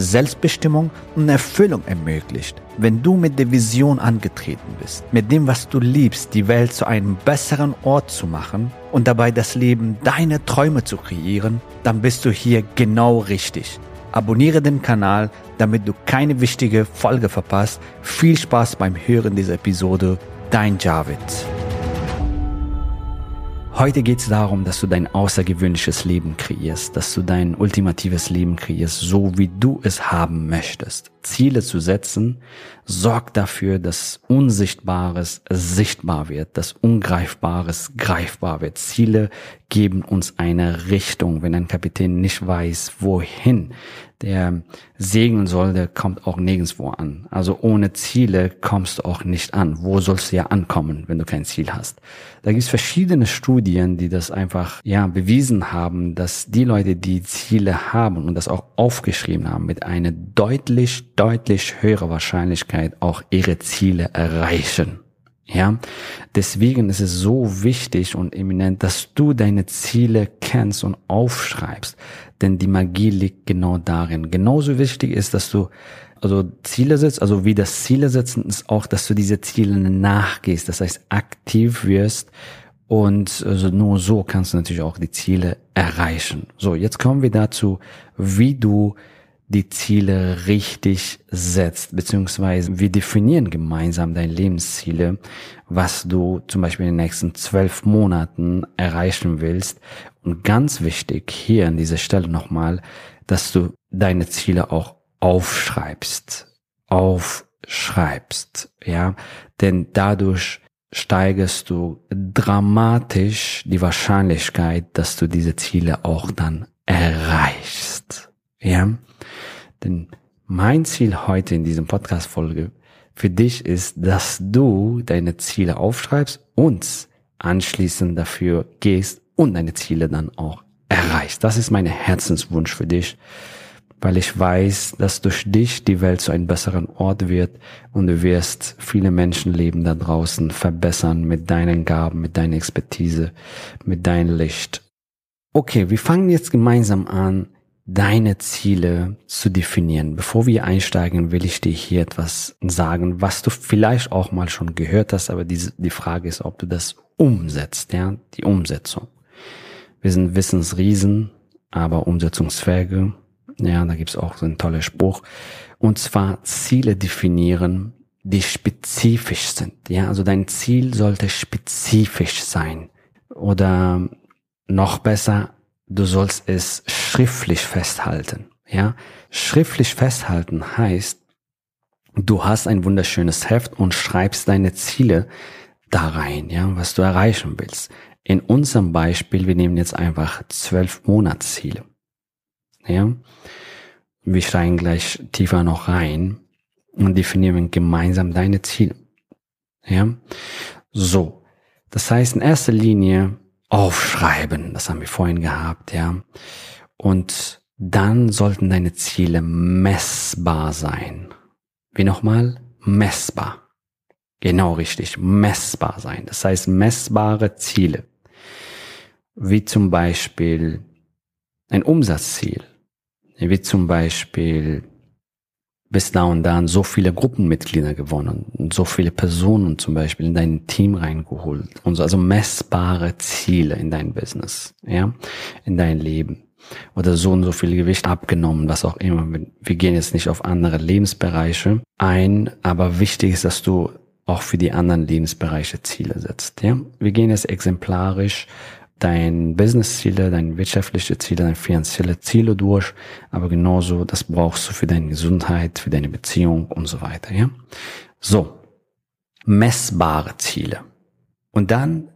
Selbstbestimmung und Erfüllung ermöglicht. Wenn du mit der Vision angetreten bist, mit dem, was du liebst, die Welt zu einem besseren Ort zu machen und dabei das Leben deiner Träume zu kreieren, dann bist du hier genau richtig. Abonniere den Kanal, damit du keine wichtige Folge verpasst. Viel Spaß beim Hören dieser Episode. Dein Javid. Heute geht es darum, dass du dein außergewöhnliches Leben kreierst, dass du dein ultimatives Leben kreierst, so wie du es haben möchtest. Ziele zu setzen, sorgt dafür, dass Unsichtbares sichtbar wird, dass Ungreifbares greifbar wird. Ziele geben uns eine Richtung. Wenn ein Kapitän nicht weiß, wohin der segeln soll, der kommt auch nirgendwo an. Also ohne Ziele kommst du auch nicht an. Wo sollst du ja ankommen, wenn du kein Ziel hast? Da gibt es verschiedene Studien, die das einfach ja bewiesen haben, dass die Leute, die Ziele haben und das auch aufgeschrieben haben, mit einer deutlich, deutlich höheren Wahrscheinlichkeit auch ihre Ziele erreichen. Ja, deswegen ist es so wichtig und eminent, dass du deine Ziele kennst und aufschreibst, denn die Magie liegt genau darin. Genauso wichtig ist, dass du also Ziele setzt, also wie das Ziele setzen ist auch, dass du diese Ziele nachgehst, das heißt aktiv wirst und also nur so kannst du natürlich auch die Ziele erreichen. So, jetzt kommen wir dazu, wie du die Ziele richtig setzt, beziehungsweise wir definieren gemeinsam deine Lebensziele, was du zum Beispiel in den nächsten zwölf Monaten erreichen willst. Und ganz wichtig hier an dieser Stelle nochmal, dass du deine Ziele auch aufschreibst, aufschreibst, ja, denn dadurch steigerst du dramatisch die Wahrscheinlichkeit, dass du diese Ziele auch dann erreichst, ja. Denn mein Ziel heute in diesem Podcast-Folge für dich ist, dass du deine Ziele aufschreibst und anschließend dafür gehst und deine Ziele dann auch erreichst. Das ist mein Herzenswunsch für dich, weil ich weiß, dass durch dich die Welt zu einem besseren Ort wird und du wirst viele Menschenleben da draußen verbessern mit deinen Gaben, mit deiner Expertise, mit deinem Licht. Okay, wir fangen jetzt gemeinsam an, deine Ziele zu definieren. Bevor wir einsteigen, will ich dir hier etwas sagen, was du vielleicht auch mal schon gehört hast, aber diese, die Frage ist, ob du das umsetzt, ja, die Umsetzung. Wir sind Wissensriesen, aber Umsetzungsfähige. Ja, da gibt's auch so einen tollen Spruch. Und zwar Ziele definieren, die spezifisch sind. Ja, also dein Ziel sollte spezifisch sein. Oder noch besser, du sollst es schriftlich festhalten. Ja, schriftlich festhalten heißt, du hast ein wunderschönes Heft und schreibst deine Ziele da rein, ja, was du erreichen willst. In unserem Beispiel, wir nehmen jetzt einfach zwölf Monatsziele. Ja, wir steigen gleich tiefer noch rein und definieren gemeinsam deine Ziele. Ja, so. Das heißt, in erster Linie aufschreiben. Das haben wir vorhin gehabt, ja. Und dann sollten deine Ziele messbar sein. Wie nochmal? Messbar. Genau richtig, messbar sein. Das heißt messbare Ziele. Wie zum Beispiel ein Umsatzziel. Wie zum Beispiel bis da und dann so viele Gruppenmitglieder gewonnen so viele Personen zum Beispiel in dein Team reingeholt und so, also messbare Ziele in dein Business, ja, in dein Leben oder so und so viel Gewicht abgenommen, was auch immer. Wir gehen jetzt nicht auf andere Lebensbereiche ein, aber wichtig ist, dass du auch für die anderen Lebensbereiche Ziele setzt, ja. Wir gehen jetzt exemplarisch dein Business-Ziele, deine wirtschaftliche Ziele, deine finanzielle Ziele durch, aber genauso, das brauchst du für deine Gesundheit, für deine Beziehung und so weiter, ja. So. Messbare Ziele. Und dann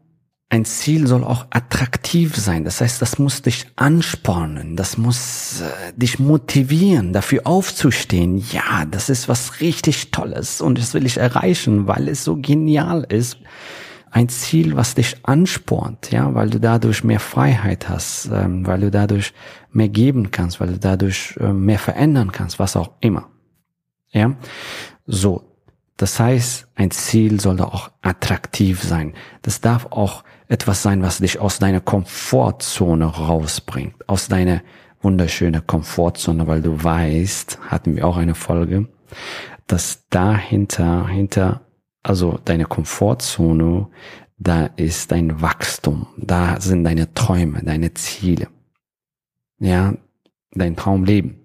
ein Ziel soll auch attraktiv sein. Das heißt, das muss dich anspornen, das muss äh, dich motivieren, dafür aufzustehen. Ja, das ist was richtig Tolles und das will ich erreichen, weil es so genial ist. Ein Ziel, was dich anspornt, ja, weil du dadurch mehr Freiheit hast, ähm, weil du dadurch mehr geben kannst, weil du dadurch äh, mehr verändern kannst, was auch immer. Ja, so. Das heißt, ein Ziel sollte auch attraktiv sein. Das darf auch etwas sein, was dich aus deiner Komfortzone rausbringt, aus deiner wunderschöne Komfortzone, weil du weißt, hatten wir auch eine Folge, dass dahinter, hinter, also deine Komfortzone, da ist dein Wachstum, da sind deine Träume, deine Ziele. Ja, dein Traumleben.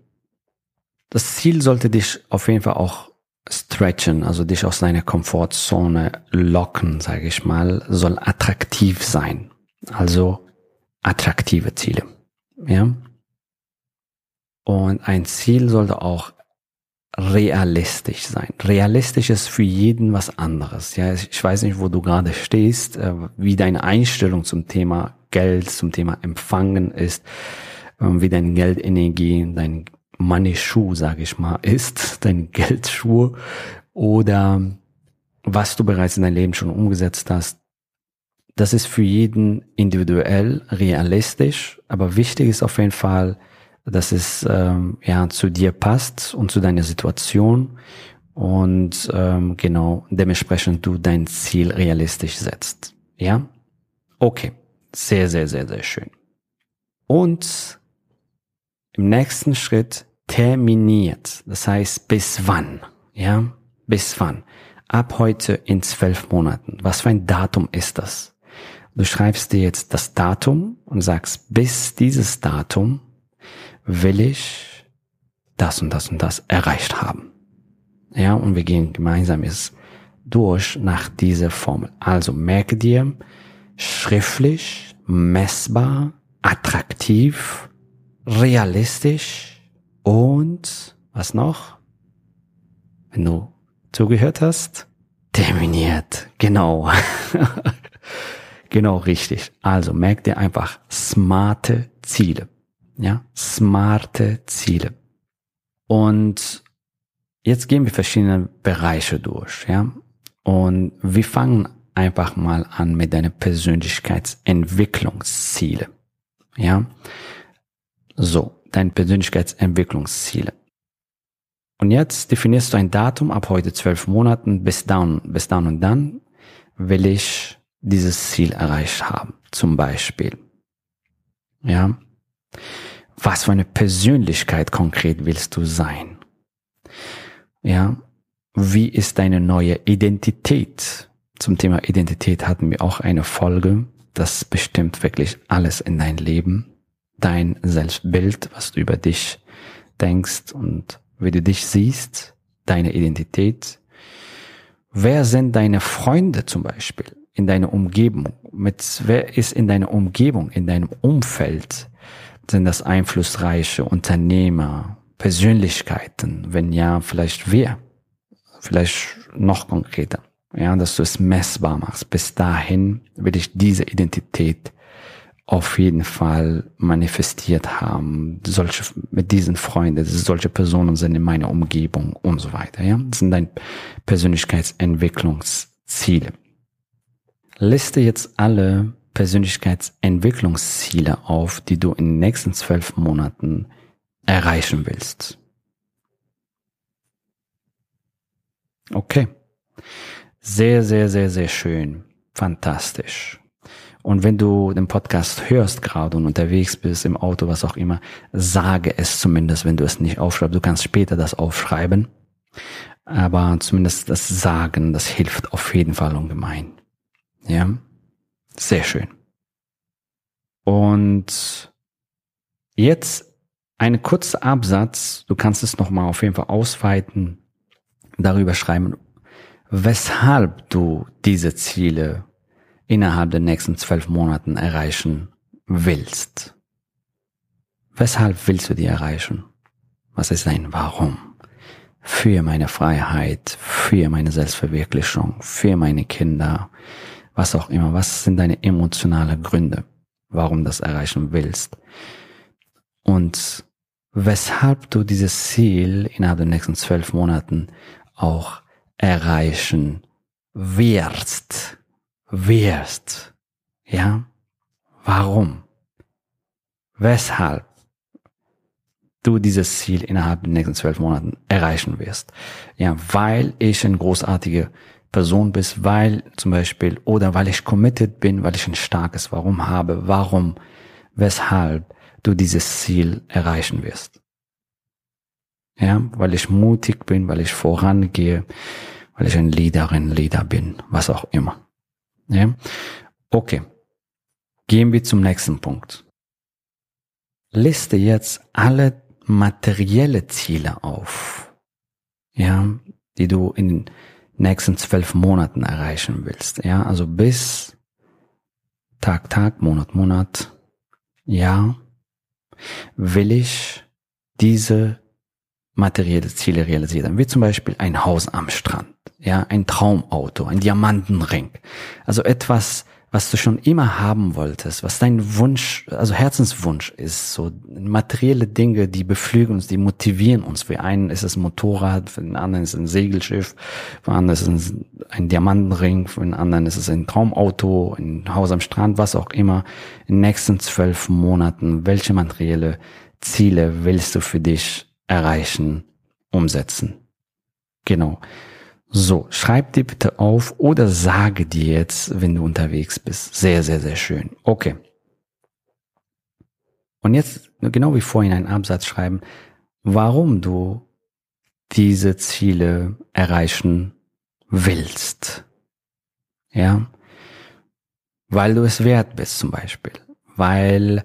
Das Ziel sollte dich auf jeden Fall auch stretchen, also dich aus deiner Komfortzone locken, sage ich mal, soll attraktiv sein. Also attraktive Ziele. Ja? Und ein Ziel sollte auch realistisch sein. Realistisch ist für jeden was anderes. Ja, ich weiß nicht, wo du gerade stehst, äh, wie deine Einstellung zum Thema Geld, zum Thema Empfangen ist, ähm, wie deine Geldenergie, dein Money Schuh, sage ich mal, ist, dein Geldschuh oder was du bereits in deinem Leben schon umgesetzt hast. Das ist für jeden individuell, realistisch, aber wichtig ist auf jeden Fall, dass es ähm, ja zu dir passt und zu deiner Situation und ähm, genau dementsprechend du dein Ziel realistisch setzt. Ja, okay, sehr sehr sehr sehr schön. Und im nächsten Schritt terminiert. Das heißt, bis wann? Ja, bis wann? Ab heute in zwölf Monaten. Was für ein Datum ist das? Du schreibst dir jetzt das Datum und sagst, bis dieses Datum will ich das und das und das erreicht haben. Ja, und wir gehen gemeinsam jetzt durch nach dieser Formel. Also merke dir, schriftlich, messbar, attraktiv, realistisch, und was noch? Wenn du zugehört hast, terminiert. Genau. genau richtig. Also merk dir einfach smarte Ziele. Ja, smarte Ziele. Und jetzt gehen wir verschiedene Bereiche durch, ja. Und wir fangen einfach mal an mit deinen Persönlichkeitsentwicklungsziele. Ja. So deine Persönlichkeitsentwicklungsziele. Und jetzt definierst du ein Datum ab heute zwölf Monaten bis dann, bis dann und dann will ich dieses Ziel erreicht haben. Zum Beispiel. Ja. Was für eine Persönlichkeit konkret willst du sein? Ja. Wie ist deine neue Identität? Zum Thema Identität hatten wir auch eine Folge. Das bestimmt wirklich alles in dein Leben dein Selbstbild, was du über dich denkst und wie du dich siehst, deine Identität. Wer sind deine Freunde zum Beispiel in deiner Umgebung? Mit wer ist in deiner Umgebung, in deinem Umfeld? Sind das einflussreiche Unternehmer, Persönlichkeiten? Wenn ja, vielleicht wer? Vielleicht noch konkreter. Ja, dass du es messbar machst. Bis dahin will ich diese Identität auf jeden Fall manifestiert haben. Solche, mit diesen Freunden, solche Personen sind in meiner Umgebung und so weiter, ja. Das sind deine Persönlichkeitsentwicklungsziele. Liste jetzt alle Persönlichkeitsentwicklungsziele auf, die du in den nächsten zwölf Monaten erreichen willst. Okay. Sehr, sehr, sehr, sehr schön. Fantastisch. Und wenn du den Podcast hörst gerade und unterwegs bist, im Auto, was auch immer, sage es zumindest, wenn du es nicht aufschreibst. Du kannst später das aufschreiben. Aber zumindest das Sagen, das hilft auf jeden Fall ungemein. Ja? Sehr schön. Und jetzt eine kurze Absatz. Du kannst es nochmal auf jeden Fall ausweiten, darüber schreiben, weshalb du diese Ziele innerhalb der nächsten zwölf Monaten erreichen willst. Weshalb willst du die erreichen? Was ist dein Warum? Für meine Freiheit, für meine Selbstverwirklichung, für meine Kinder, was auch immer. Was sind deine emotionalen Gründe, warum das erreichen willst? Und weshalb du dieses Ziel innerhalb der nächsten zwölf Monaten auch erreichen wirst. Wirst. Ja? Warum? Weshalb du dieses Ziel innerhalb der nächsten zwölf Monaten erreichen wirst? Ja, weil ich eine großartige Person bist, weil zum Beispiel, oder weil ich committed bin, weil ich ein starkes Warum habe, warum, weshalb du dieses Ziel erreichen wirst. Ja, weil ich mutig bin, weil ich vorangehe, weil ich ein Leaderin, Leader bin, was auch immer. Ja, okay. Gehen wir zum nächsten Punkt. Liste jetzt alle materielle Ziele auf, ja, die du in nächsten zwölf Monaten erreichen willst. Ja, also bis Tag, Tag, Monat, Monat, Jahr will ich diese materielle Ziele realisieren. Wie zum Beispiel ein Haus am Strand, ja, ein Traumauto, ein Diamantenring. Also etwas, was du schon immer haben wolltest, was dein Wunsch, also Herzenswunsch ist, so materielle Dinge, die beflügeln uns, die motivieren uns. Für einen ist es ein Motorrad, für den anderen ist es ein Segelschiff, für den anderen ist es ein Diamantenring, für den anderen ist es ein Traumauto, ein Haus am Strand, was auch immer. In den nächsten zwölf Monaten, welche materielle Ziele willst du für dich erreichen, umsetzen? Genau. So, schreib dir bitte auf oder sage dir jetzt, wenn du unterwegs bist. Sehr, sehr, sehr schön. Okay. Und jetzt, genau wie vorhin, einen Absatz schreiben, warum du diese Ziele erreichen willst. Ja. Weil du es wert bist zum Beispiel. Weil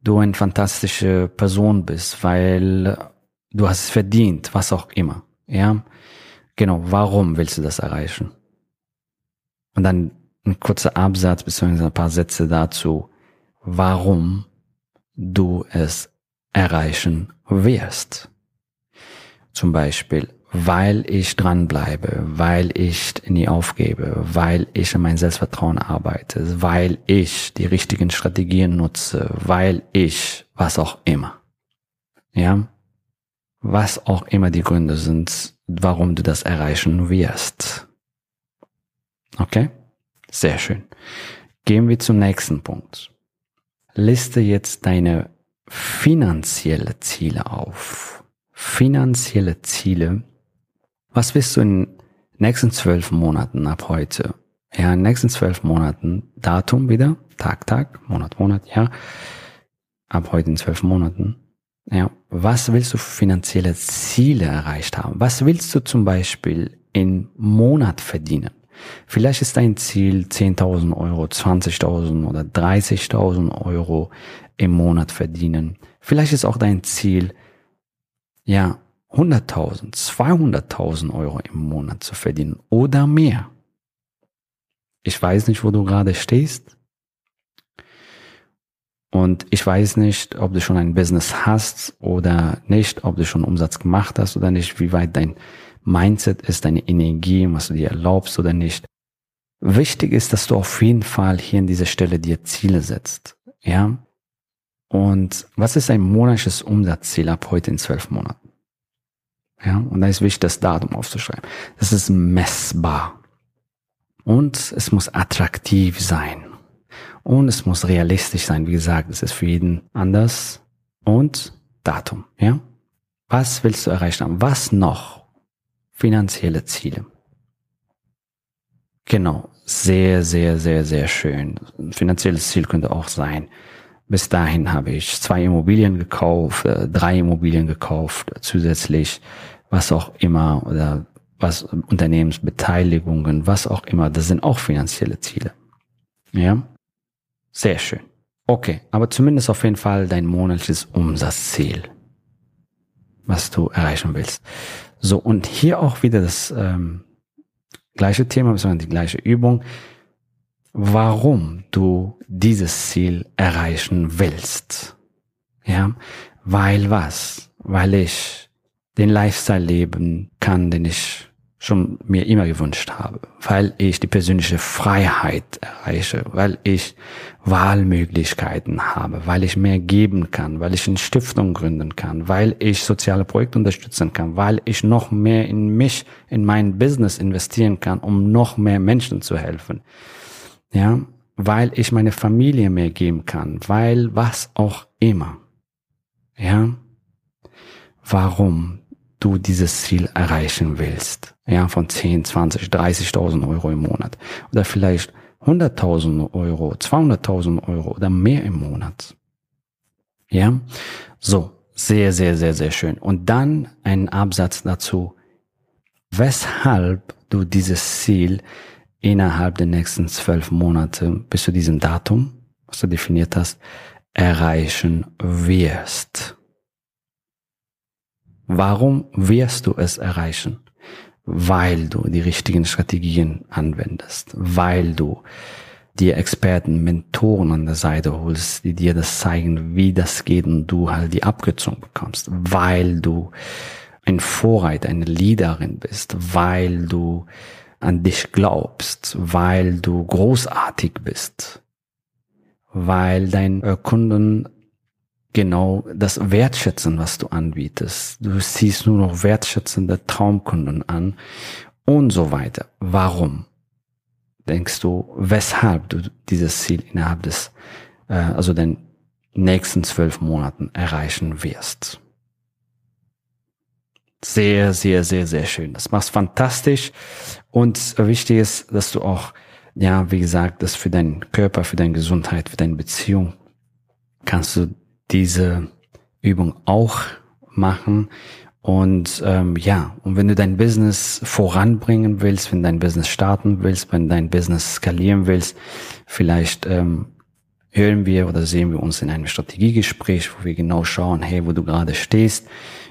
du eine fantastische Person bist. Weil du hast es verdient, was auch immer. Ja. Genau, warum willst du das erreichen? Und dann ein kurzer Absatz bzw. ein paar Sätze dazu, warum du es erreichen wirst. Zum Beispiel, weil ich dranbleibe, weil ich nie aufgebe, weil ich an mein Selbstvertrauen arbeite, weil ich die richtigen Strategien nutze, weil ich was auch immer. Ja? Was auch immer die Gründe sind, warum du das erreichen wirst. Okay? Sehr schön. Gehen wir zum nächsten Punkt. Liste jetzt deine finanzielle Ziele auf. Finanzielle Ziele. Was willst du in den nächsten zwölf Monaten ab heute? Ja, in den nächsten zwölf Monaten, Datum wieder, Tag, Tag, Monat, Monat, ja. Ab heute in zwölf Monaten. Ja, was willst du für finanzielle Ziele erreicht haben? Was willst du zum Beispiel im Monat verdienen? Vielleicht ist dein Ziel 10.000 Euro, 20.000 oder 30.000 Euro im Monat verdienen. Vielleicht ist auch dein Ziel, ja, 100.000, 200.000 Euro im Monat zu verdienen oder mehr. Ich weiß nicht, wo du gerade stehst. Und ich weiß nicht, ob du schon ein Business hast oder nicht, ob du schon Umsatz gemacht hast oder nicht, wie weit dein Mindset ist, deine Energie, was du dir erlaubst oder nicht. Wichtig ist, dass du auf jeden Fall hier an dieser Stelle dir Ziele setzt. Ja? Und was ist ein monatliches Umsatzziel ab heute in zwölf Monaten? Ja, und da ist wichtig, das Datum aufzuschreiben. Das ist messbar. Und es muss attraktiv sein. Und es muss realistisch sein. Wie gesagt, es ist für jeden anders. Und Datum, ja? Was willst du erreichen haben? Was noch? Finanzielle Ziele. Genau. Sehr, sehr, sehr, sehr schön. Ein finanzielles Ziel könnte auch sein. Bis dahin habe ich zwei Immobilien gekauft, äh, drei Immobilien gekauft, zusätzlich was auch immer oder was Unternehmensbeteiligungen, was auch immer. Das sind auch finanzielle Ziele. Ja. Sehr schön. Okay, aber zumindest auf jeden Fall dein monatliches Umsatzziel, was du erreichen willst. So, und hier auch wieder das ähm, gleiche Thema, beziehungsweise die gleiche Übung, warum du dieses Ziel erreichen willst. Ja, weil was? Weil ich den Lifestyle leben kann, den ich schon mir immer gewünscht habe, weil ich die persönliche Freiheit erreiche, weil ich Wahlmöglichkeiten habe, weil ich mehr geben kann, weil ich eine Stiftung gründen kann, weil ich soziale Projekte unterstützen kann, weil ich noch mehr in mich, in mein Business investieren kann, um noch mehr Menschen zu helfen. Ja, weil ich meine Familie mehr geben kann, weil was auch immer. Ja, warum du dieses Ziel erreichen willst. Ja, von 10, 20, 30.000 Euro im Monat. Oder vielleicht 100.000 Euro, 200.000 Euro oder mehr im Monat. Ja, so, sehr, sehr, sehr, sehr schön. Und dann ein Absatz dazu, weshalb du dieses Ziel innerhalb der nächsten zwölf Monate bis zu diesem Datum, was du definiert hast, erreichen wirst. Warum wirst du es erreichen? Weil du die richtigen Strategien anwendest, weil du dir Experten, Mentoren an der Seite holst, die dir das zeigen, wie das geht und du halt die Abkürzung bekommst, weil du ein Vorreiter, eine Leaderin bist, weil du an dich glaubst, weil du großartig bist, weil dein Kunden genau das Wertschätzen, was du anbietest. Du siehst nur noch wertschätzende Traumkunden an und so weiter. Warum? Denkst du, weshalb du dieses Ziel innerhalb des, äh, also den nächsten zwölf Monaten erreichen wirst? Sehr, sehr, sehr, sehr schön. Das machst fantastisch. Und wichtig ist, dass du auch, ja, wie gesagt, das für deinen Körper, für deine Gesundheit, für deine Beziehung kannst du diese Übung auch machen. Und ähm, ja, und wenn du dein Business voranbringen willst, wenn dein Business starten willst, wenn dein Business skalieren willst, vielleicht ähm, hören wir oder sehen wir uns in einem Strategiegespräch, wo wir genau schauen, hey, wo du gerade stehst,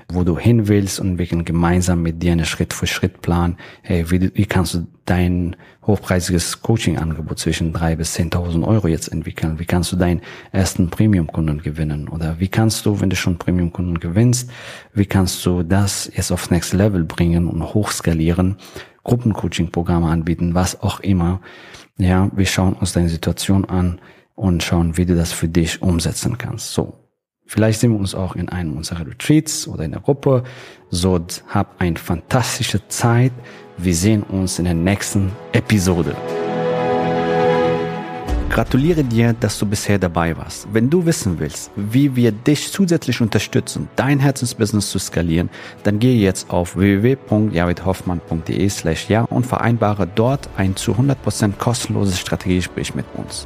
wo du hin willst und wir können gemeinsam mit dir eine Schritt-für-Schritt-Plan, hey, wie, wie kannst du dein hochpreisiges Coaching-Angebot zwischen drei bis zehntausend Euro jetzt entwickeln? Wie kannst du deinen ersten Premium-Kunden gewinnen? Oder wie kannst du, wenn du schon Premium-Kunden gewinnst, wie kannst du das jetzt aufs Next Level bringen und hochskalieren? Gruppencoaching-Programme anbieten, was auch immer. Ja, wir schauen uns deine Situation an und schauen, wie du das für dich umsetzen kannst. So, Vielleicht sehen wir uns auch in einem unserer Retreats oder in der Gruppe. So, hab eine fantastische Zeit. Wir sehen uns in der nächsten Episode. Gratuliere dir, dass du bisher dabei warst. Wenn du wissen willst, wie wir dich zusätzlich unterstützen, dein Herzensbusiness zu skalieren, dann gehe jetzt auf www.javidhoffmann.de slash ja und vereinbare dort ein zu 100% kostenloses Strategiegespräch mit uns.